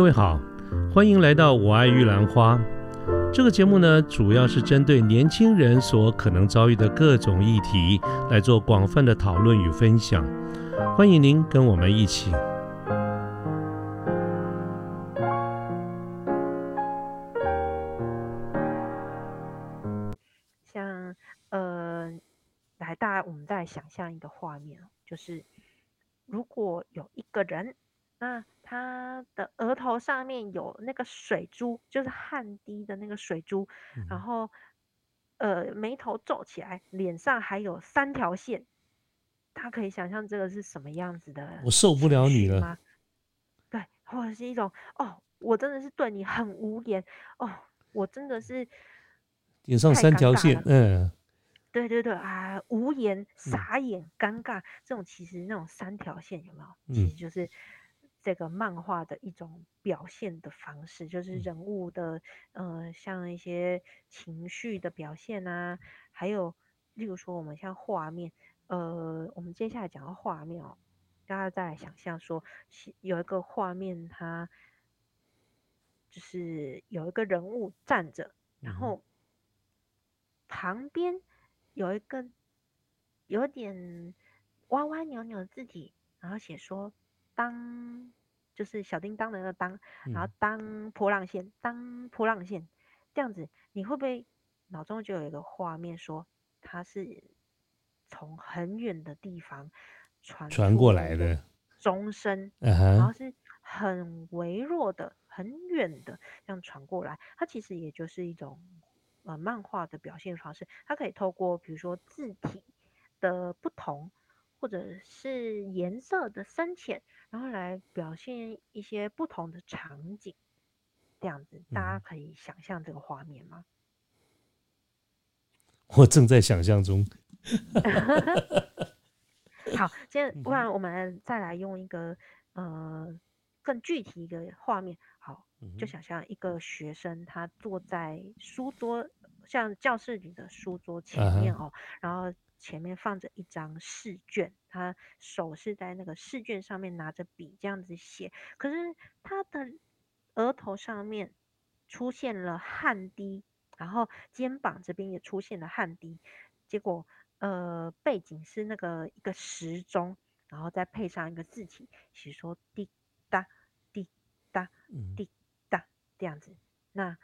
各位好，欢迎来到我爱玉兰花。这个节目呢，主要是针对年轻人所可能遭遇的各种议题来做广泛的讨论与分享。欢迎您跟我们一起。像呃，来，大家我们再想象一个画面，就是如果有一个人，那他的额头上面有那个水珠，就是汗滴的那个水珠，然后呃眉头皱起来，脸上还有三条线，他可以想象这个是什么样子的？我受不了你了吗？对，或者是一种哦，我真的是对你很无言哦，我真的是脸上三条线，嗯，对对对啊，无言、傻眼、尴尬，这种其实那种三条线有没有？其实就是这个漫画的一种表现的方式，就是人物的呃，像一些情绪的表现啊，还有例如说我们像画面，呃，我们接下来讲到画面哦。大家再来想象说，有一个画面，它就是有一个人物站着，然后旁边有一个有点歪歪扭扭的字体，然后写说“当”，就是小叮当的那个“当”，然后“当波浪线”，“当波浪线”这样子，你会不会脑中就有一个画面，说它是从很远的地方？传传过来的钟声，然后是很微弱的、很远的这样传过来。它其实也就是一种呃漫画的表现方式。它可以透过比如说字体的不同，或者是颜色的深浅，然后来表现一些不同的场景。这样子，大家可以想象这个画面吗？我正在想象中。好，现在 不然我们再来用一个呃更具体一个画面。好，就想象一个学生他坐在书桌，像教室里的书桌前面哦，然后前面放着一张试卷，他手是在那个试卷上面拿着笔这样子写，可是他的额头上面出现了汗滴，然后肩膀这边也出现了汗滴，结果。呃，背景是那个一个时钟，然后再配上一个字体，写说滴答滴答滴答这样子。那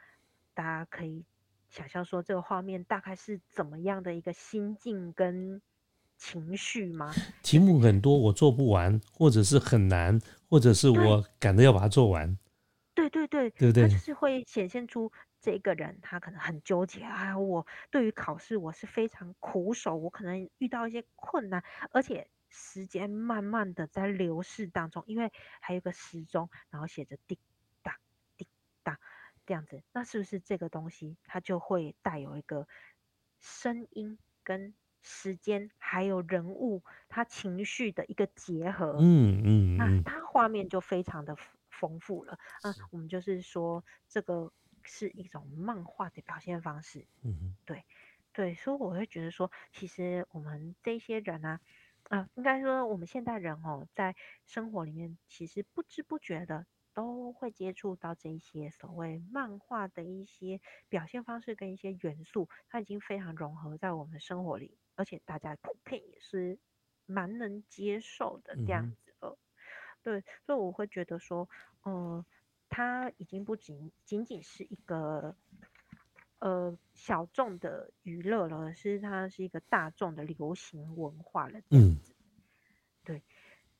大家可以想象说，这个画面大概是怎么样的一个心境跟情绪吗？题目很多，我做不完，或者是很难，或者是我赶着要把它做完。对对对，对不对？就是会显现出。这个人他可能很纠结啊，我对于考试我是非常苦手，我可能遇到一些困难，而且时间慢慢的在流逝当中，因为还有个时钟，然后写着这样子，那是不是这个东西它就会带有一个声音跟时间还有人物他情绪的一个结合？嗯嗯，那它画面就非常的丰富了。嗯，我们就是说这个。是一种漫画的表现方式，嗯对，对，所以我会觉得说，其实我们这些人呢，啊，应该说我们现代人哦，在生活里面其实不知不觉的都会接触到这些所谓漫画的一些表现方式跟一些元素，它已经非常融合在我们生活里，而且大家普遍也是蛮能接受的这样子了，对，所以我会觉得说，嗯。它已经不仅仅仅是一个呃小众的娱乐了，是它是一个大众的流行文化了。嗯，对。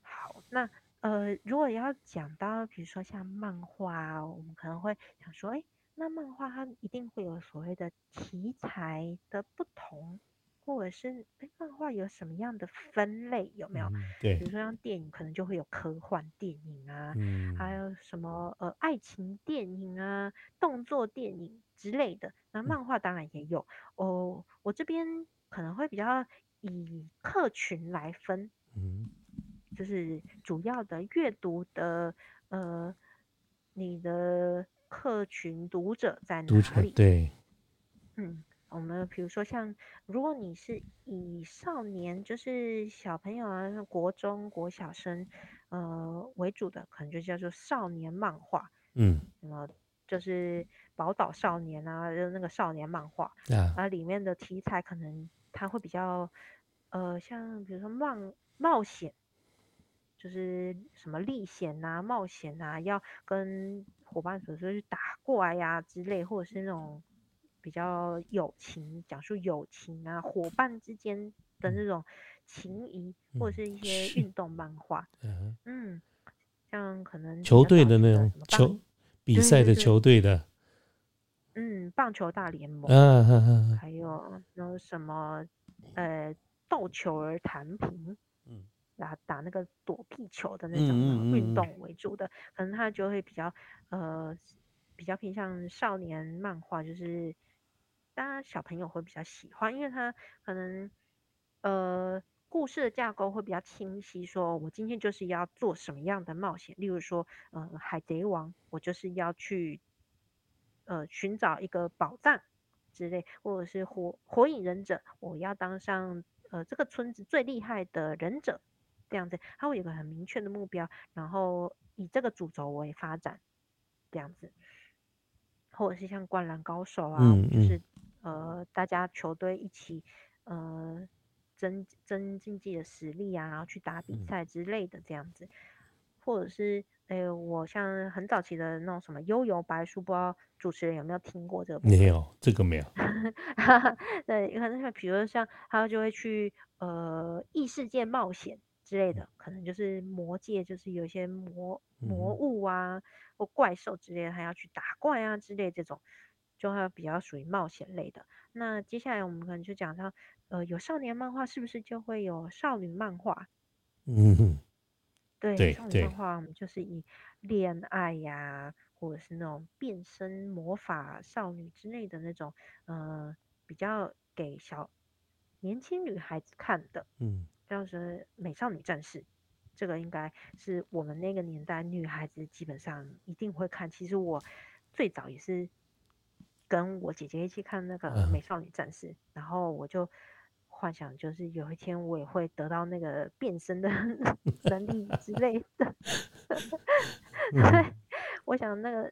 好，那呃，如果要讲到比如说像漫画，我们可能会想说，哎，那漫画它一定会有所谓的题材的不同。或者是哎，漫画有什么样的分类有没有？对，比如说像电影，可能就会有科幻电影啊，嗯，还有什么呃爱情电影啊、动作电影之类的。那漫画当然也有哦。我这边可能会比较以客群来分，嗯，就是主要的阅读的呃，你的客群读者在哪里？对，嗯。我们比如说像，如果你是以少年，就是小朋友啊，国中、国小生，呃为主的，可能就叫做少年漫画。嗯什么就是宝岛少年啊，就那个少年漫画，啊，啊，里面的题材可能它会比较，呃，像比如说冒冒险，就是什么历险啊、冒险啊、要跟伙伴所说去打怪呀、之类，或者是那种比较友情，讲述友情啊，伙伴之间的那种情谊，或者是一些运动漫画，嗯，嗯，像可能球队的那种球比赛的球队的，嗯，棒球大联盟。还有那种什么，呃，斗球儿弹平，嗯，打打那个躲避球的那嗯种运动为主的，可能他就会比较呃比较偏向少年漫画，就是当然小朋友会比较喜欢，因为他可能呃故事的架构会比较清晰，说我今天就是要做什么样的冒险，例如说，呃，海贼王，我就是要去呃寻找一个宝藏之类，或者是火火影忍者，我要当上呃这个村子最厉害的忍者，这样子，他会有个很明确的目标，然后以这个主轴为发展，这样子，或者是像灌篮高手啊，嗯就是。呃大家球队一起呃增增竞技的实力啊，然后去打比嗯。赛之类的这样子，或者是诶我像很早期的那种什么悠游白书，不知道主持人有没有听过这个？没有这个没有，对，可能像比如说像他就会去呃异世界冒险之类的，可能就是魔界就是有一些魔魔嗯物啊或怪兽之类的，他要去打怪啊之类这种，就会比较属于冒险类的。那接下来我们可能就讲到，呃，有少年漫画是不是就会有少女漫画？嗯哼，对，少女漫画我们就是以恋爱呀，或者是那种变身魔法少女之类的那种，呃，比较给小年轻女孩子看的，嗯像是美少女战士，这个应该是我们那个年代女孩子基本上一定会看。其实我最早也是跟我姐姐一起看那个嗯美少女战士，然后我就幻想就是有一天我也会得到那个变身的 能力之类的。嗯我想那个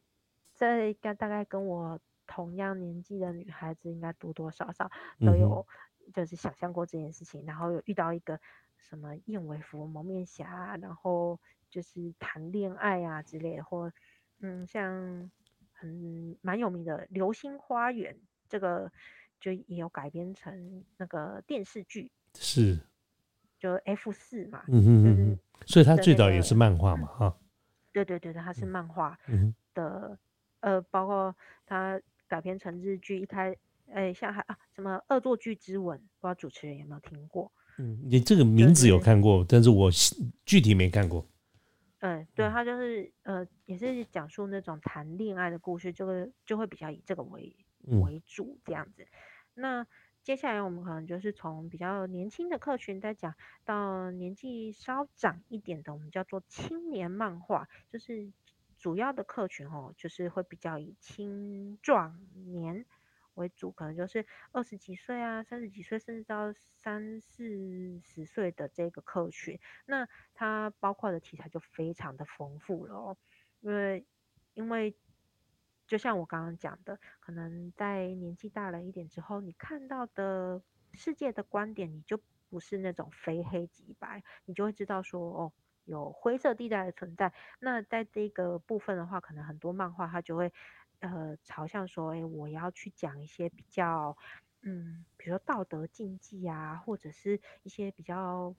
这应该大概跟我同样年纪的女孩子，应该多多少少都有就是想象过这件事情，然后有遇到一个什么燕尾服蒙面侠啊，然后就是谈恋爱啊之类的，或嗯像很蛮有名的《流星花园》，这个就也有改编成那个电视剧，是，就 F 四嘛，嗯嗯嗯嗯，所以它最早也是漫画嘛哈，对对对对，它是漫画嗯的，呃，包括它改编成日剧，一开，哎，像还啊什么《恶作剧之吻》，不知道主持人有没有听过？嗯，你这个名字有看过，但是我具体没看过，嗯，对，他就是呃，也是讲述那种谈恋爱的故事，就会就会比较以这个为嗯为主这样子。那接下来我们可能就是从比较年轻的客群再讲到年纪稍长一点的，我们叫做青年漫画，就是主要的客群哦，就是会比较以青壮年为主，可能就是二十几岁啊、三十几岁，甚至到三四十岁的这个客群。那它包括的题材就非常的丰富了哦，因为因为就像我刚刚讲的，可能在年纪大了一点之后，你看到的世界的观点，你就不是那种非黑即白，你就会知道说哦。有灰色地带的存在，那在这个部分的话，可能很多漫画它就会，呃，朝向说，哎，我要去讲一些比较，嗯，比如说道德禁忌啊，或者是一些比较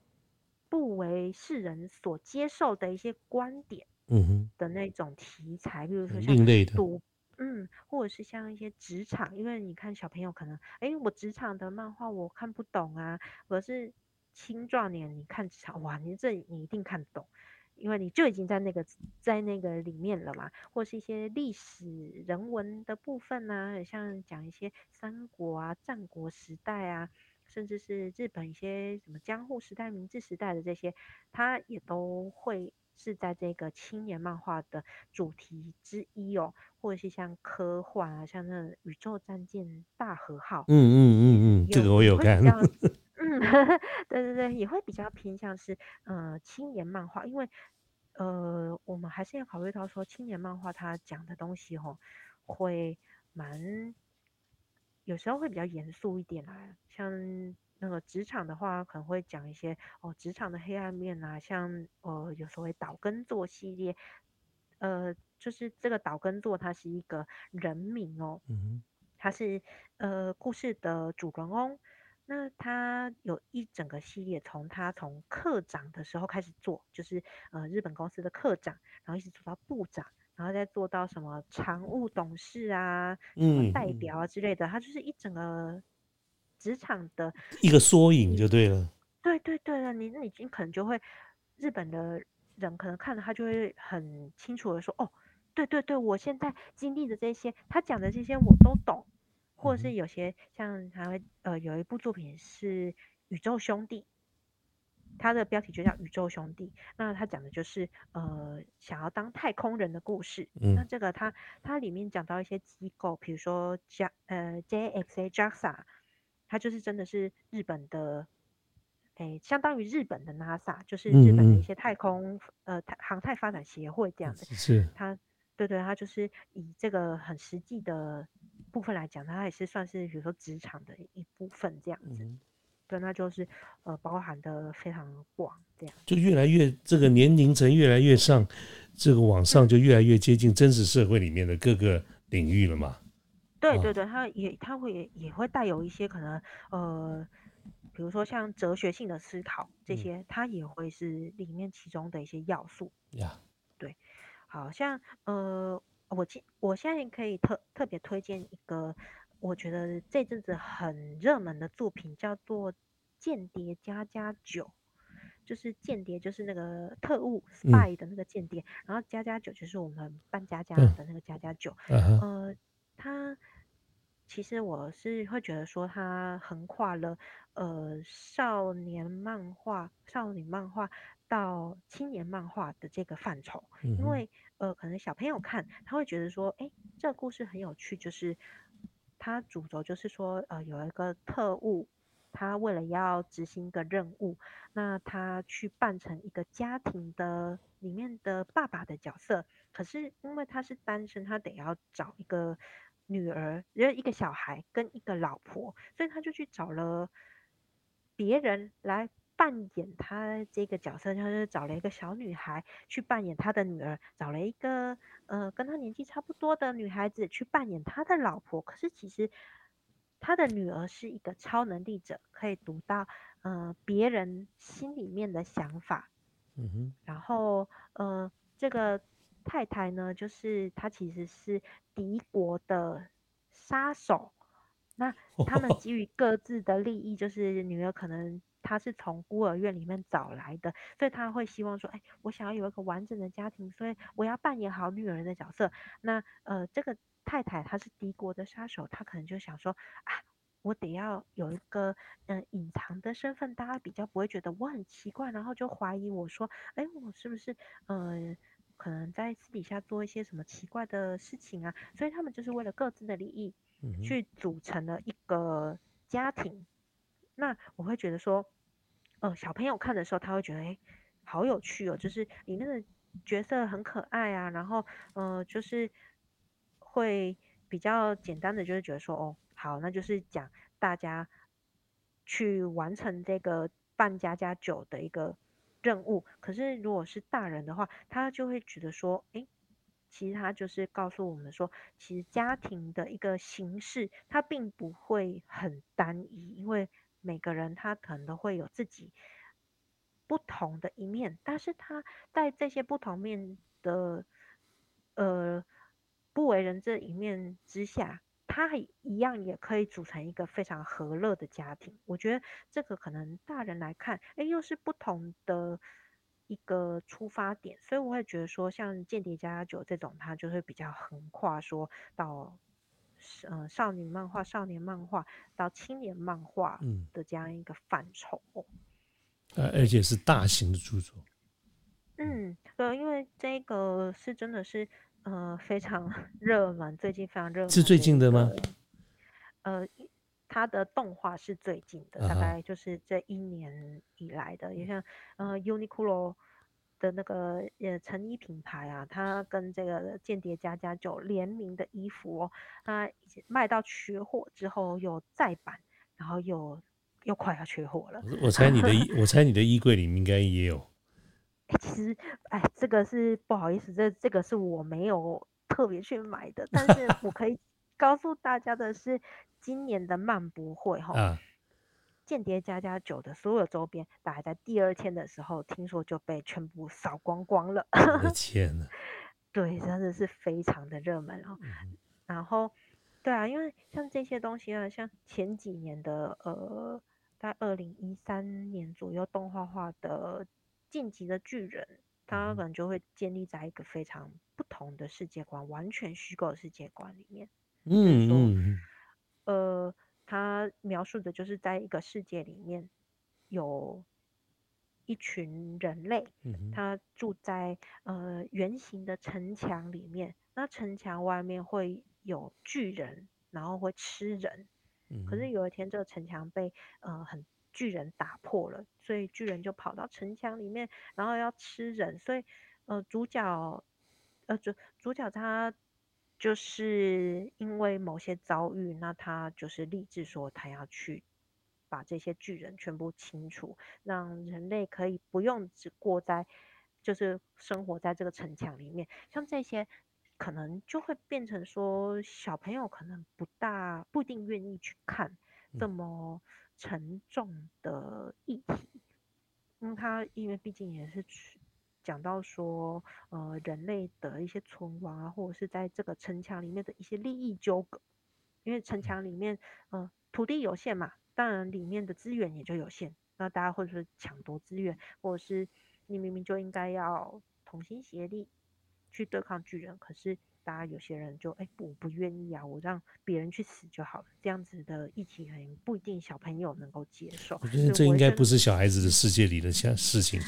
不为世人所接受的一些观点嗯哼，的那种题材，比如说像另类的，赌，嗯，或者是像一些职场，因为你看小朋友可能，哎，我职场的漫画我看不懂啊，可是青壮年你看职场，哇，你这你一定看得懂。因为你就已经在那个在那个里面了嘛，或是一些历史人文的部分呢、像讲一些三国啊、战国时代啊，甚至是日本一些什么江户时代、明治时代的这些，它也都会是在这个青年漫画的主题之一哦，或者是像科幻啊，像那宇宙战舰大和号，嗯嗯嗯嗯，这个我有看 嗯，对对对，也会比较偏向是呃青年漫画，因为呃，我们还是要考虑到说，青年漫画它讲的东西吼，会蛮有时候会比较严肃一点啦。像那个职场的话，可能会讲一些哦，职场的黑暗面啊，像呃，有所谓岛根座系列，呃，就是这个岛根座，它是一个人名哦，嗯它是呃故事的主人翁。那他有一整个系列，从他从课长的时候开始做，就是呃日本公司的课长，然后一直做到部长，然后再做到什么常务董事啊、什么嗯，代表啊之类的，他就是一整个职场的一个缩影就对了。对对对了，你你你可能就会日本的人可能看了他就会很清楚的说，哦，对对对，我现在经历的这些，他讲的这些我都懂，或是有些像还会呃有一部作品是《宇宙兄弟》，它的标题就叫《宇宙兄弟》，那它讲的就是呃想要当太空人的故事。那嗯。这个它它里面讲到一些机构，比如说 J 呃 JXA JAXA，它就是真的是日本的，诶，相当于日本的 NASA，就是日本的一些太空呃太航太发展协会这样的。是，它对对，它就是以这个很实际的部分来讲，它也是算是比如说职场的一部分这样子。嗯，对，那就是呃包含的非常广这样。就越来越这个年龄层越来越上，这个往上嗯。就越来越接近真实社会里面的各个领域了嘛。哦，对对对，它也它会也也会带有一些可能呃，比如说像哲学性的思考这嗯些，它也会是里面其中的一些要素。呀，对，好像呃，我今我现在可以特特别推荐一个，我觉得这阵子很热门的作品，叫做《间谍加加九》。就是间谍，就是那个特务 spy 的那个间谍，然后加加九就是我们扮家家嗯的那个加加九。呃，他其实我是会觉得说，他横跨了呃少年漫画、少女漫画到青年漫画的这个范畴，因为呃可能小朋友看他会觉得说，哎，这个故事很有趣，就是它主轴就是说，呃有一个特务。他为了要执行一个任务，那他去扮成一个家庭的里面的爸爸的角色，可是因为他是单身，他得要找一个女儿，一个小孩跟一个老婆，所以他就去找了别人来扮演他这个角色，就是找了一个小女孩去扮演他的女儿，找了一个呃跟他年纪差不多的女孩子去扮演他的老婆。可是其实他的女儿是一个超能力者，可以读到呃别人心里面的想法，嗯哼，然后呃，这个太太呢，就是她其实是敌国的杀手。那 他们基于各自的利益，就是女儿可能她是从孤儿院里面找来的，所以他会希望说，哎，我想要有一个完整的家庭，所以我要扮演好女儿的角色。那呃，这个太太她是敌国的杀手，她可能就想说啊。我得要有一个嗯、呃隐藏的身份，大家比较不会觉得我很奇怪，然后就怀疑我说，哎，我是不是呃可能在私底下做一些什么奇怪的事情啊？所以他们就是为了各自的利益去组成了一个家庭。那我会觉得说，呃，小朋友看的时候他会觉得，哎，好有趣哦，就是里面的角色很可爱啊，然后呃就是会比较简单的，就是觉得说，哦，好，那就是讲大家去完成这个扮家家酒的一个任务。可是如果是大人的话，他就会觉得说，诶，其实他就是告诉我们说，其实家庭的一个形式，它并不会很单一，因为每个人他可能都会有自己不同的一面，但是他在这些不同面的呃不为人知的一面之下，他一样也可以组成一个非常和乐的家庭。我觉得这个可能大人来看，哎，又是不同的一个出发点，所以我会觉得说，像《间谍加加酒》这种，它就会比较横跨，说到呃少女漫画、少年漫画到青年漫画嗯，的这样一个范畴。呃，而且是大型的著作。嗯，对，因为这个是真的是呃非常 热门，最近非常热门是最近的吗？呃，它的动画是最近的，啊，大概就是这一年以来的，也像呃 Uniqlo 的那个呃成衣品牌啊，它跟这个间谍加加酒联名的衣服哦，它卖到缺货之后又再版，然后又又快要缺货了。我猜你的衣，我猜你的衣柜里面应该也有。其实，哎，这个是不好意思，这这个是我没有特别去买的，但是我可以告诉大家的是，今年的漫博会哈。间谍加加酒的所有周边，大概在第二天的时候，听说就被全部扫光光了。我的 天呐，对，真的是非常的热门哦。然后，对啊，因为像这些东西啊，像前几年的呃，在二零一三年左右动画化的《晋级的巨人》，它可能就会建立在一个非常不同的世界观，完全虚构的世界观里面。嗯嗯。呃。他描述的就是在一个世界里面，有一群人类，他住在呃圆形的城墙里面。那城墙外面会有巨人，然后会吃人。可是有一天，这个城墙被呃很巨人打破了，所以巨人就跑到城墙里面，然后要吃人。所以呃主角呃主主角他。就是因为某些遭遇，那他就是立志说，他要去把这些巨人全部清除，让人类可以不用只过在，就是生活在这个城墙里面。像这些，可能就会变成说，小朋友可能不大不一定愿意去看这么沉重的议题，因为他因为毕竟也是去。讲到说，呃，人类的一些存亡啊，或者是在这个城墙里面的一些利益纠葛，因为城墙里面，呃，土地有限嘛，当然里面的资源也就有限，那大家或者是抢夺资源，或者是你明明就应该要同心协力去对抗巨人，可是大家有些人就哎我不愿意啊，我让别人去死就好了，这样子的议题不一定小朋友能够接受。我觉得这应该不是小孩子的世界里的像事情。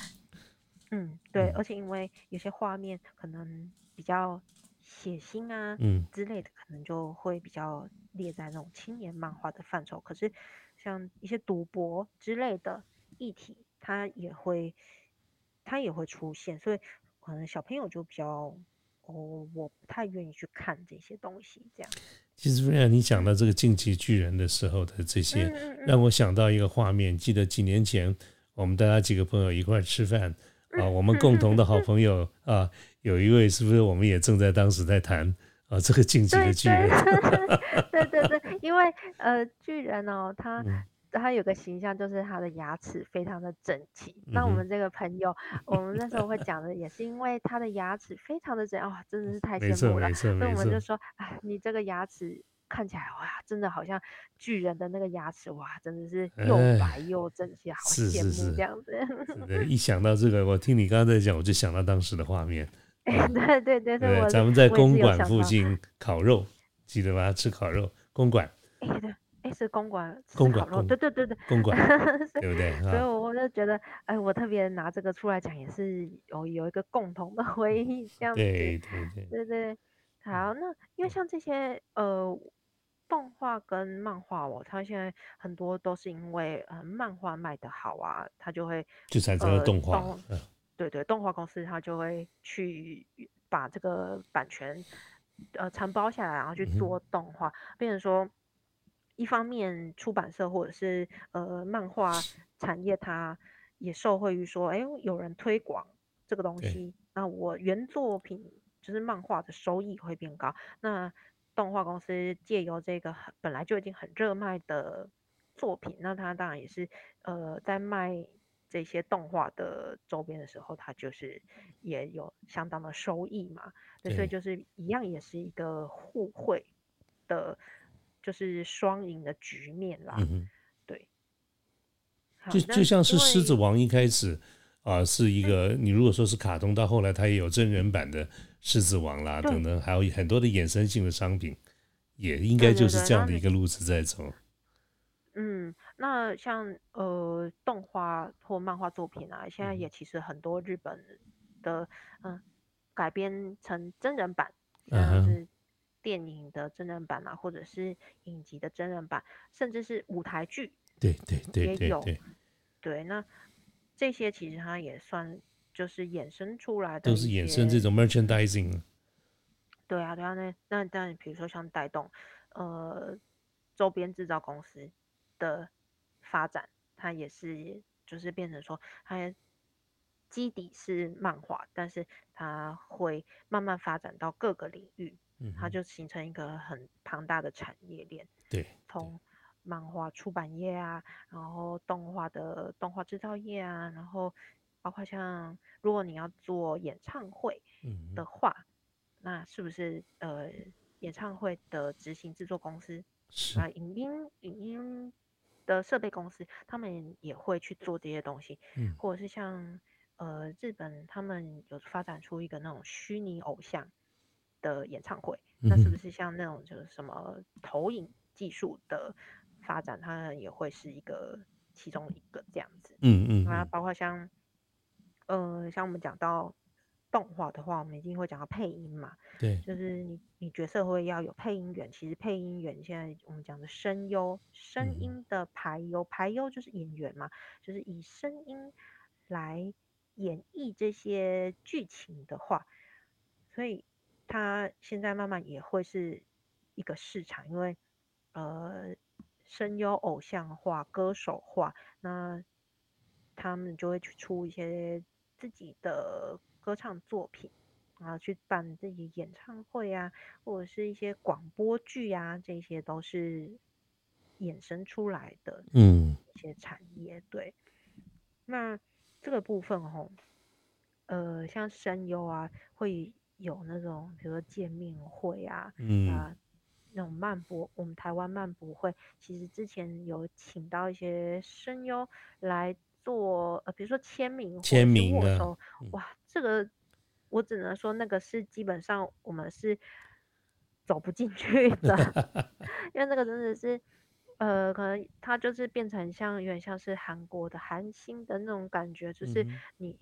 嗯，对，而且因为有些画面可能比较血腥啊，嗯之类的，可能就会比较列在那种青年漫画的范畴。可是像一些赌博之类的议题，它也会它也会出现，所以可能小朋友就比较哦，我不太愿意去看这些东西。这样，其实，瑞亚，你讲到这个进击巨人的时候的这些，让我想到一个画面。记得几年前，我们大家几个朋友一块吃饭。啊，我们共同的好朋友啊，有一位是不是我们也正在当时在谈啊？这个晋级的巨人，对 对对，因为呃，巨人哦，他他有个形象就是他的牙齿非常的整齐。那我们这个朋友，我们那时候会讲的也是因为他的牙齿非常的整，哇，真的是太羡慕了。所以我们就说，哎，你这个牙齿。看起来哇，真的好像巨人的那个牙齿哇，真的是又白 又整齐，好羡慕这样子。对，一想到这个，我听你刚刚在讲，我就想到当时的画面。对对对对，咱们在公馆附近 烤肉，记得吗？吃烤肉，公馆。哎对，哎是公馆，公馆，对对对对，公馆，对不对？所以我就觉得，哎，我特别拿这个出来讲，也是有有一个共同的回忆，这样子。对对对，对对。好，那因为像这些呃。动画跟漫画哦，它现在很多都是因为呃漫画卖的好啊，它就会就产生了动画。对对，动画公司它就会去把这个版权呃承包下来，然后去做动画。变成说，一方面出版社或者是呃漫画产业，它也受惠于说，哎，有人推广这个东西，那我原作品就是漫画的收益会变高。那动画公司借由这个本来就已经很热卖的作品，那他当然也是呃在卖这些动画的周边的时候，他就是也有相当的收益嘛。对所以就是一样，也是一个互惠的，就是双赢的局面啦。对，就就像是《狮子王》一开始啊，是一个你如果说是卡通，到后来它也有真人版的。狮子王啦，等等，还有很多的衍生性的商品，也应该就是这样的一个路子在走。嗯，那像呃动画或漫画作品啊，现在也其实很多日本的嗯改编成真人版，像是电影的真人版啊，或者是影集的真人版，甚至是舞台剧，对对对，也有。对，那这些其实它也算。就是衍生出来的，都是衍生这种 merchandising。对啊，对啊，那那但比如说像带动呃周边制造公司的发展，它也是就是变成说它。基底是漫画，但是它会慢慢发展到各个领域，它就形成一个很庞大的产业链。对，从漫画出版业啊，然后动画的动画制造业啊，然后包括像如果你要做演唱会的话，那是不是呃演唱会的执行制作公司啊，影音影音的设备公司，他们也会去做这些东西，或者是像。呃，日本他们有发展出一个那种虚拟偶像的演唱会，那是不是像那种就是什么投影技术的发展，它也会是一个其中一个这样子？嗯嗯。啊，包括像，呃，像我们讲到动画的话，我们一定会讲到配音嘛。对。就是你你角色会要有配音员，其实配音员现在我们讲的声优，声音的排优，排优就是演员嘛，就是以声音来。演绎这些剧情的话，所以他现在慢慢也会是一个市场，因为呃声优偶像化、歌手化，那他们就会去出一些自己的歌唱作品，然后去办自己演唱会啊，或者是一些广播剧啊，这些都是衍生出来的嗯一些产业。对，那。这个部分吼，呃，像声优啊，会有那种比如说见面会啊，啊，那种漫博，我们台湾漫博会，其实之前有请到一些声优来做，呃，比如说签名、签名的，哇，这个我只能说那个是基本上我们是走不进去的，因为那个真的是。呃，可能他就是变成像有点像是韩国的韩星的那种感觉，就是你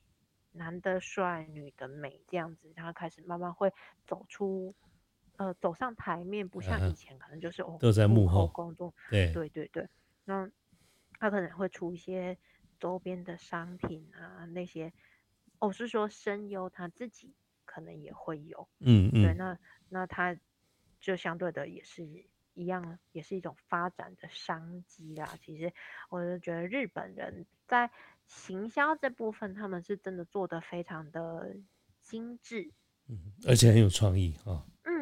男的帅，女的美这样子，然后开始慢慢会走出，呃，走上台面，不像以前可能就是哦都在幕后工作，对对对对，那他可能会出一些周边的商品啊那些，哦是说声优他自己可能也会有，嗯嗯，对，那那他就相对的也是。一样也是一种发展的商机啦。其实我就觉得日本人在行销这部分，他们是真的做的非常的精致，嗯，而且很有创意啊。嗯，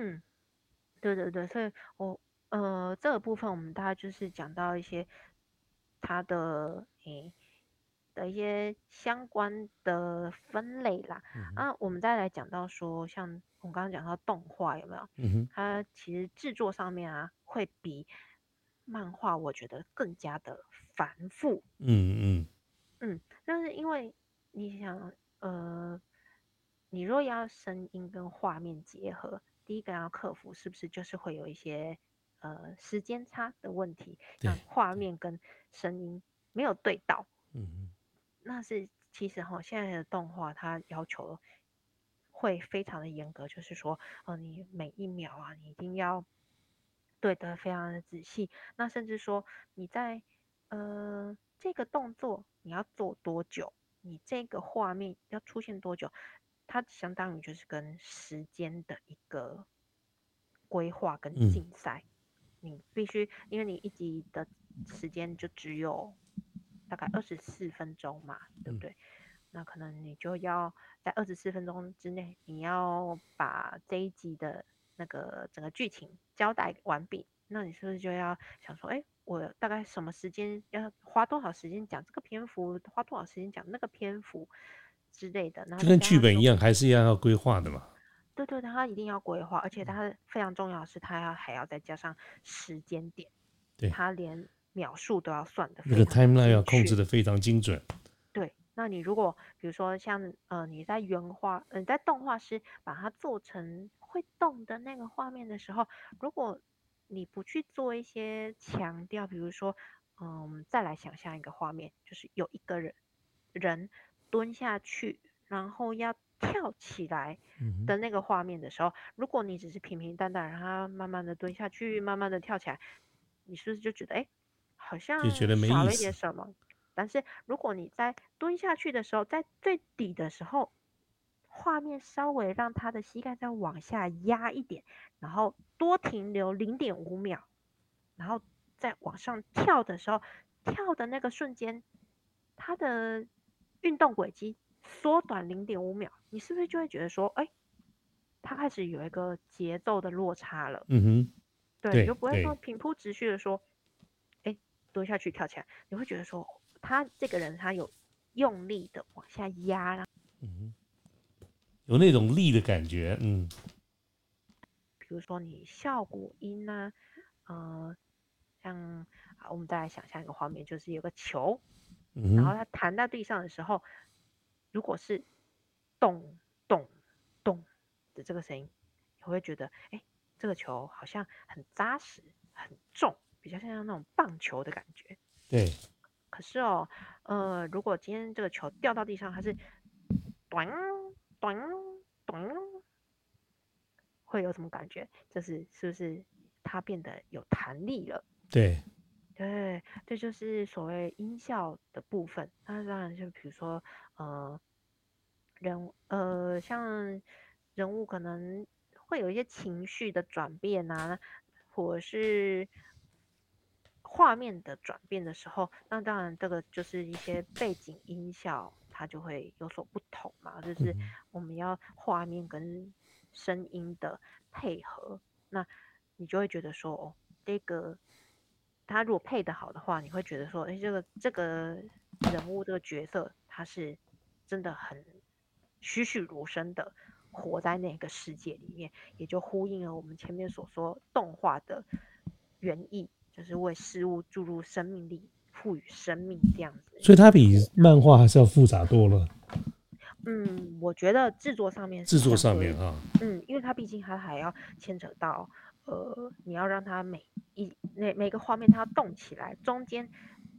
对对对，所以我呃这个部分我们大概就是讲到一些它的诶的一些相关的分类啦。啊，我们再来讲到说像。我刚刚讲到动画有没有？嗯哼，它其实制作上面啊，会比漫画我觉得更加的繁复。嗯嗯嗯，但是因为你想，呃，你若要声音跟画面结合，第一个要克服是不是就是会有一些呃时间差的问题？让，画面跟声音没有对到。嗯嗯，那是其实哈，现在的动画它要求。会非常的严格，就是说，呃，你每一秒啊，你一定要对得非常的仔细。那甚至说，你在呃这个动作你要做多久，你这个画面要出现多久，它相当于就是跟时间的一个规划跟竞赛。你必须，因为你一集的时间就只有大概二十四分钟嘛，对不对？那可能你就要在二十四分钟之内，你要把这一集的那个整个剧情交代完毕。那你是不是就要想说，哎，我大概什么时间要花多少时间讲这个篇幅，花多少时间讲那个篇幅之类的？就跟剧本一样，还是一样要规划的嘛？对对，他一定要规划，而且它非常重要的是，它要还要再加上时间点，对，它连秒数都要算的，那个 timeline 要控制的非常精准。对那你如果比如说像呃你在原画，嗯在动画师把它做成会动的那个画面的时候，如果你不去做一些强调，比如说嗯再来想象一个画面，就是有一个人人蹲下去，然后要跳起来的那个画面的时候，如果你只是平平淡淡让他慢慢的蹲下去，慢慢的跳起来，你是不是就觉得哎好像少了一点什么？但是如果你在蹲下去的时候，在最底的时候，画面稍微让他的膝盖再往下压一点，然后多停留零点五秒，然后再往上跳的时候，跳的那个瞬间，他的运动轨迹缩短零点五秒，你是不是就会觉得说，哎，他开始有一个节奏的落差了？嗯哼，对，你就不会说平铺直叙的说，哎，蹲下去跳起来，你会觉得说，他这个人他有用力的往下压了。嗯哼。有那种力的感觉，嗯，比如说你效果音呢，呃，像啊，我们再来想象一个画面，就是有个球，然后它弹到地上的时候，如果是咚咚咚的这个声音，你会觉得，哎，这个球好像很扎实、很重，比较像那种棒球的感觉。对。可是哦，呃，如果今天这个球掉到地上，它是咚。咚咚，会有什么感觉？就是是不是它变得有弹力了？对，对，这就是所谓音效的部分。那当然就比如说，呃，人呃，像人物可能会有一些情绪的转变啊，或者是画面的转变的时候，那当然这个就是一些背景音效。它就会有所不同嘛，就是我们要画面跟声音的配合，那你就会觉得说，哦，这个他如果配得好的话，你会觉得说，哎，这个这个人物这个角色他是真的很栩栩如生的活在那个世界里面，也就呼应了我们前面所说动画的原意，就是为事物注入生命力。赋予生命这样子，所以它比漫画还是要复杂多了。嗯，我觉得制作上面，制作上面啊，嗯，因为它毕竟它还要牵扯到，呃，你要让它每一那每个画面它要动起来，中间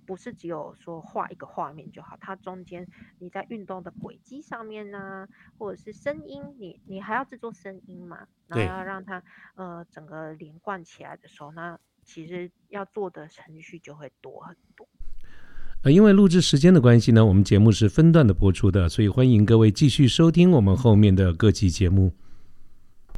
不是只有说画一个画面就好，它中间你在运动的轨迹上面呢，或者是声音，你你还要制作声音嘛，然后要让它呃整个连贯起来的时候，那其实要做的程序就会多很多。呃因为录制时间的关系呢，我们节目是分段的播出的，所以欢迎各位继续收听我们后面的各期节目。